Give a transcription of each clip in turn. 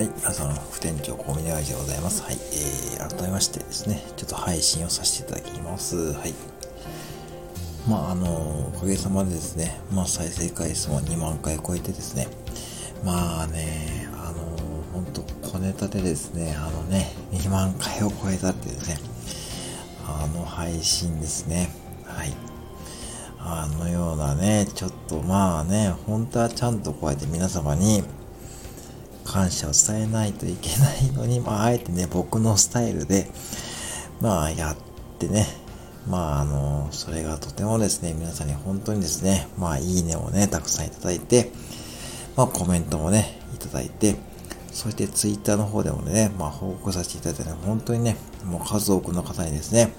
はい、皆さん、副店長、コミネガジでございます。はい、えー、改めましてですね、ちょっと配信をさせていただきます。はい。まあ、あの、おかげさまでですね、まあ、再生回数も2万回超えてですね、まあね、あの、ほんと、小ネタでですね、あのね、2万回を超えたってですね、あの配信ですね、はい。あのようなね、ちょっとまあね、本当はちゃんとこうやって皆様に、感謝を伝えないといけないのに、まあ、あえてね、僕のスタイルで、まあ、やってね、まあ、あの、それがとてもですね、皆さんに本当にですね、まあ、いいねをね、たくさんいただいて、まあ、コメントもね、いただいて、そしてツイッターの方でもね、まあ、報告させていただいたね、本当にね、もう数多くの方にですね、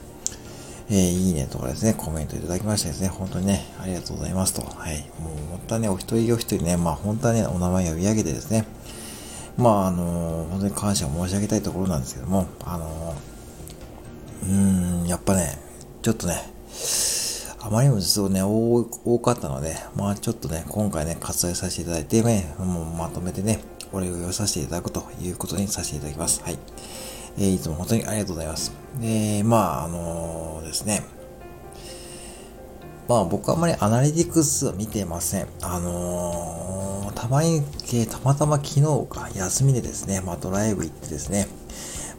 えー、いいねとかですね、コメントいただきましてですね、本当にね、ありがとうございますと。はい。もう、本当はね、お一人お一人ね、まあ、本当はね、お名前を呼び上げてですね、まあ、あの、本当に感謝を申し上げたいところなんですけども、あの、うーん、やっぱね、ちょっとね、あまりにも実はね、多かったので、まあちょっとね、今回ね、割愛させていただいて、ね、もうまとめてね、お礼を言わさせていただくということにさせていただきます。はい。えー、いつも本当にありがとうございます。で、まあ、あのー、ですね、まあ僕はあまりアナリティクスは見てません。あのー、たまに、たまたま昨日か休みでですね、まあドライブ行ってですね、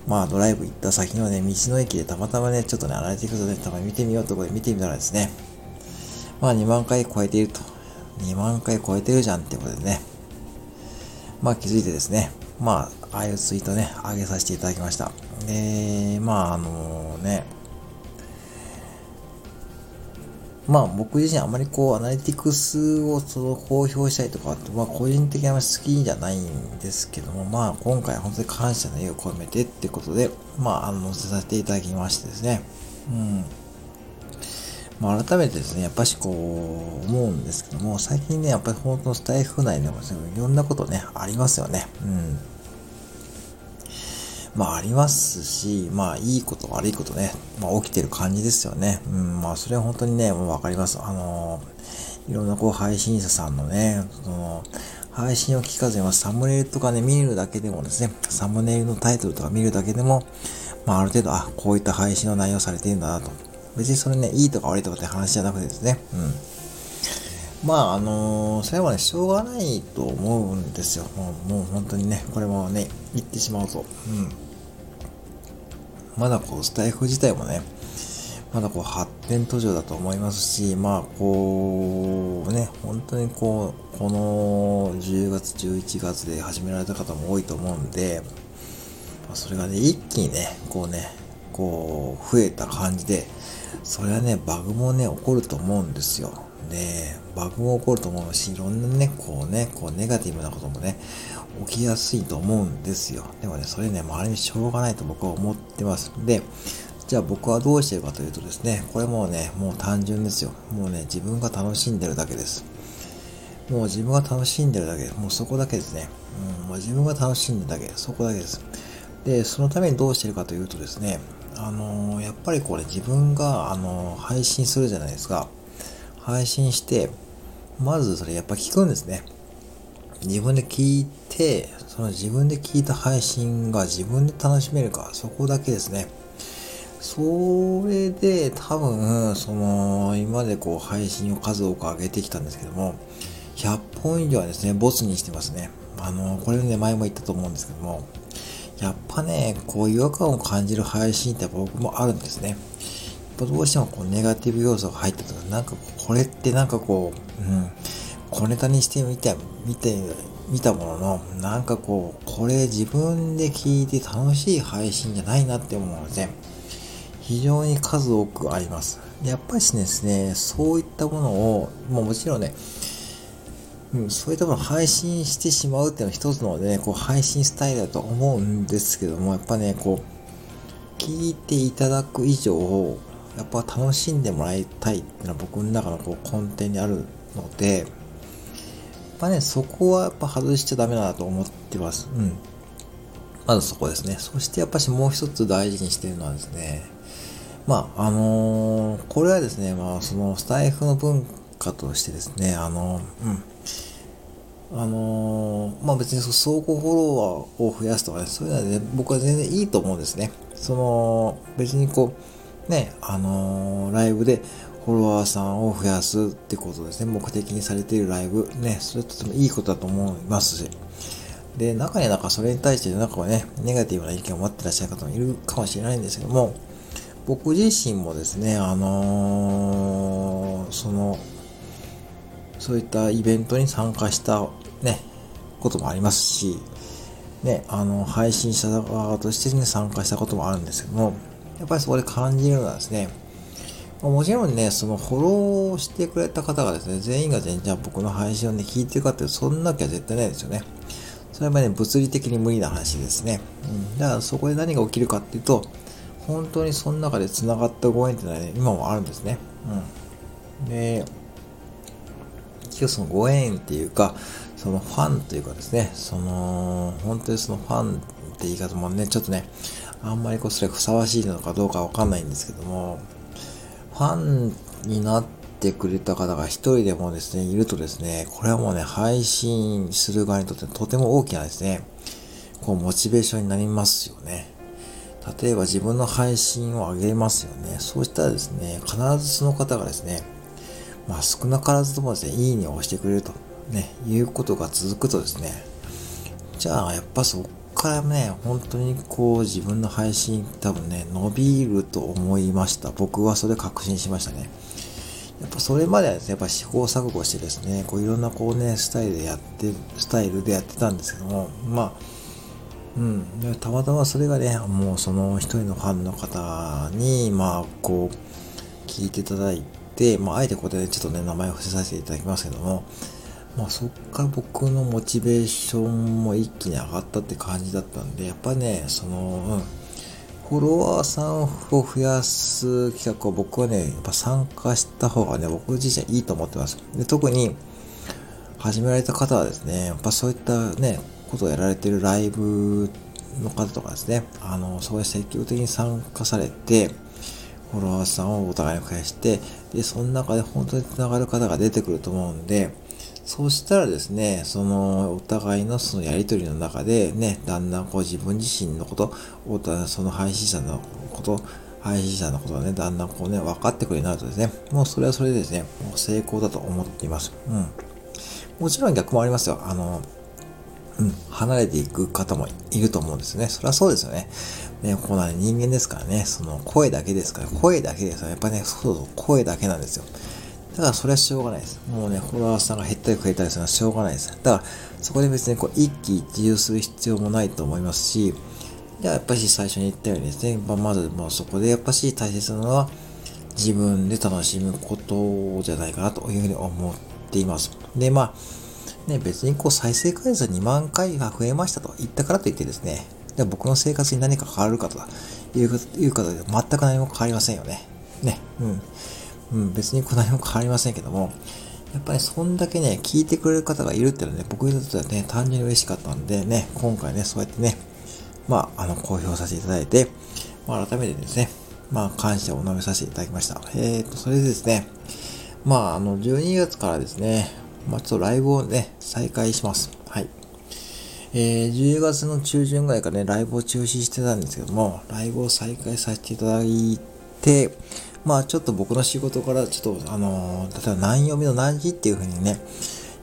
まあドライブ行った先のね、道の駅でたまたまね、ちょっとね、アナリティクスをね、たまに見てみようところで見てみたらですね、まあ2万回超えていると。2万回超えてるじゃんってことでね、まあ気づいてですね、まあ、ああいうツイートね、上げさせていただきました。で、まああのね、まあ僕自身あまりこうアナリティクスをその公表したりとかって、まあ個人的にあまり好きじゃないんですけども、まあ今回本当に感謝の意を込めてってことで、まああの載せさせていただきましてですね、うん。まあ改めてですね、やっぱしこう思うんですけども、最近ね、やっぱり本当のスタイフ内でもいろんなことね、ありますよね。うん。まあありますし、まあいいこと悪いことね、まあ起きてる感じですよね。うん、まあそれは本当にね、もうわかります。あのいろんなこう配信者さんのね、その、配信を聞かずに、サムネイルとかね、見るだけでもですね、サムネイルのタイトルとか見るだけでも、まあある程度、あ、こういった配信の内容されてるんだなと。別にそれね、いいとか悪いとかって話じゃなくてですね、うん。まあ、あのー、それはね、しょうがないと思うんですよ。もう、もう本当にね、これもね、言ってしまうと。うん。まだこう、スタイフ自体もね、まだこう、発展途上だと思いますし、まあ、こう、ね、本当にこう、この10月、11月で始められた方も多いと思うんで、まあ、それがね、一気にね、こうね、こう、増えた感じで、それはね、バグもね、起こると思うんですよ。で、バグも起こると思うし、いろんなね、こうね、こうネガティブなこともね、起きやすいと思うんですよ。でもね、それね、もうある意味しょうがないと僕は思ってます。で、じゃあ僕はどうしてるかというとですね、これもうね、もう単純ですよ。もうね、自分が楽しんでるだけです。もう自分が楽しんでるだけ、もうそこだけですね。うん、もう自分が楽しんでるだけ、そこだけです。で、そのためにどうしてるかというとですね、あのー、やっぱりこれ自分が、あのー、配信するじゃないですか。配信して、まずそれやっぱ聞くんですね。自分で聞いて、その自分で聞いた配信が自分で楽しめるか、そこだけですね。それで多分、その、今までこう配信を数多く上げてきたんですけども、100本以上はですね、ボツにしてますね。あの、これね、前も言ったと思うんですけども、やっぱね、こう違和感を感じる配信って僕もあるんですね。ぱどうしてもこうネガティブ要素が入ったとか、なんかこれってなんかこう、うん、小ネタにしてみて、見て、見たものの、なんかこう、これ自分で聞いて楽しい配信じゃないなって思うので、非常に数多くあります。やっぱりですね、そういったものを、もうもちろんね、うん、そういったものを配信してしまうっていうのは一つのね、こう配信スタイルだと思うんですけども、やっぱね、こう、聞いていただく以上、やっぱ楽しんでもらいたいっていうのは僕の中のこう根底にあるので、やっぱね、そこはやっぱ外しちゃダメだなと思ってます。うん。まずそこですね。そしてやっぱしもう一つ大事にしてるのはですね、まあ、あのー、これはですね、まあ、そのスタイフの文化としてですね、あのー、うん。あのー、まあ別に相互フォロワーを増やすとかね、そういうのはね、僕は全然いいと思うんですね。その、別にこう、ね、あのー、ライブでフォロワーさんを増やすってことですね、目的にされているライブ、ね、それとてもいいことだと思いますし、で、中にはなんかそれに対してなんかね、ネガティブな意見を持ってらっしゃる方もいるかもしれないんですけども、僕自身もですね、あのー、その、そういったイベントに参加したね、こともありますし、ね、あの、配信者側としてね、参加したこともあるんですけども、やっぱりそこで感じるのはですね、もちろんね、そのフォローしてくれた方がですね、全員が全然僕の配信をね、聞いてるかってそんなきゃ絶対ないですよね。それはね、物理的に無理な話ですね。うん。だからそこで何が起きるかっていうと、本当にその中で繋がったご縁っていうのはね、今もあるんですね。うん。で、結局そのご縁っていうか、そのファンというかですね、その、本当にそのファンって言い方もね、ちょっとね、あんまりこうそれふさわしいのかどうかわかんないんですけども、ファンになってくれた方が一人でもですね、いるとですね、これはもうね、配信する側にとってとても大きなですね、こう、モチベーションになりますよね。例えば自分の配信を上げますよね。そうしたらですね、必ずその方がですね、まあ少なからずともですね、いいねを押してくれると、ね、いうことが続くとですね、じゃあやっぱそっからね、本当にこう自分の配信多分ね、伸びると思いました。僕はそれ確信しましたね。やっぱそれまでは、やっぱ試行錯誤してですね、こういろんなこうね、スタイルでやって、スタイルでやってたんですけども、まあ、うん、たまたまそれがね、もうその一人のファンの方に、まあ、こう、聞いていただいて、まあ、あえてここで、ね、ちょっとね、名前を伏せさせていただきますけども、まあ、そっから僕のモチベーションも一気に上がったって感じだったんで、やっぱね、その、うん、フォロワーさんを増やす企画を僕はね、やっぱ参加した方がね、僕自身いいと思ってます。で特に、始められた方はですね、やっぱそういったね、ことをやられてるライブの方とかですね、あの、そういう積極的に参加されて、フォロワーさんをお互いに増やして、で、その中で本当に繋がる方が出てくると思うんで、そうしたらですね、その、お互いのそのやりとりの中でね、だんだんこう自分自身のこと、その配信者のこと、配信者のことがね、だんだんこうね、分かってくるようになるとですね、もうそれはそれでですね、もう成功だと思っています。うん。もちろん逆もありますよ。あの、うん、離れていく方もいると思うんですね。それはそうですよね。ね、こうな人間ですからね、その声だけですから、声だけですから、やっぱね、そうそう、声だけなんですよ。だからそれはしょうがないです。もうね、フォロワーさんが減ったり増えたりするのはしょうがないです。だから、そこで別にこう一喜一憂する必要もないと思いますし、じゃあやっぱし最初に言ったようにですね、まあ、まずもうそこでやっぱし大切なのは自分で楽しむことじゃないかなというふうに思っています。で、まあ、ね、別にこう再生回数2万回が増えましたと言ったからといってですね、で僕の生活に何か変わるかといういうことで全く何も変わりませんよね。ね、うん。うん、別に何も変わりませんけども、やっぱりそんだけね、聞いてくれる方がいるっていうのはね、僕にとってはね、単純に嬉しかったんでね、今回ね、そうやってね、まあ、あの、公表させていただいて、まあ、改めてですね、まあ、感謝を述べさせていただきました。えーと、それでですね、まあ、あの、12月からですね、まあ、ちょっとライブをね、再開します。はい。えー、10月の中旬ぐらいからね、ライブを中止してたんですけども、ライブを再開させていただいて、まあちょっと僕の仕事からちょっとあのー、例えば何曜日の何時っていう風にね、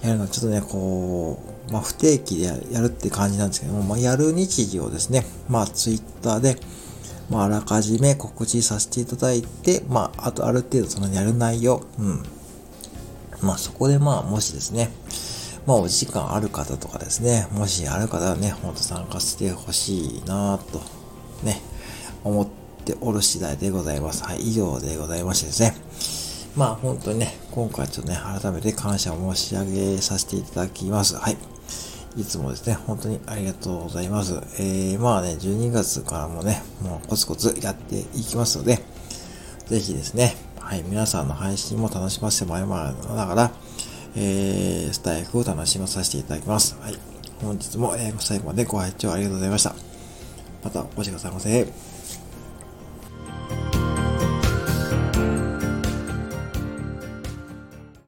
やるのはちょっとね、こう、まあ不定期でやるって感じなんですけども、まあやる日時をですね、まあツイッターで、まああらかじめ告知させていただいて、まああとある程度そのやる内容、うん。まあそこでまあもしですね、まあお時間ある方とかですね、もしある方はね、ほんと参加してほしいなと、ね、思ってておる次第でございます。はい、以上でございましてですね。まあ本当にね、今回ちょっとね、改めて感謝を申し上げさせていただきます。はい。いつもですね、本当にありがとうございます。えー、まあね、12月からもね、もうコツコツやっていきますので、ぜひですね、はい、皆さんの配信も楽しませてもらいながら、えー、スタイフを楽しまさせていただきます。はい。本日も、えー、最後までご拝聴ありがとうございました。またお越しくださいませ。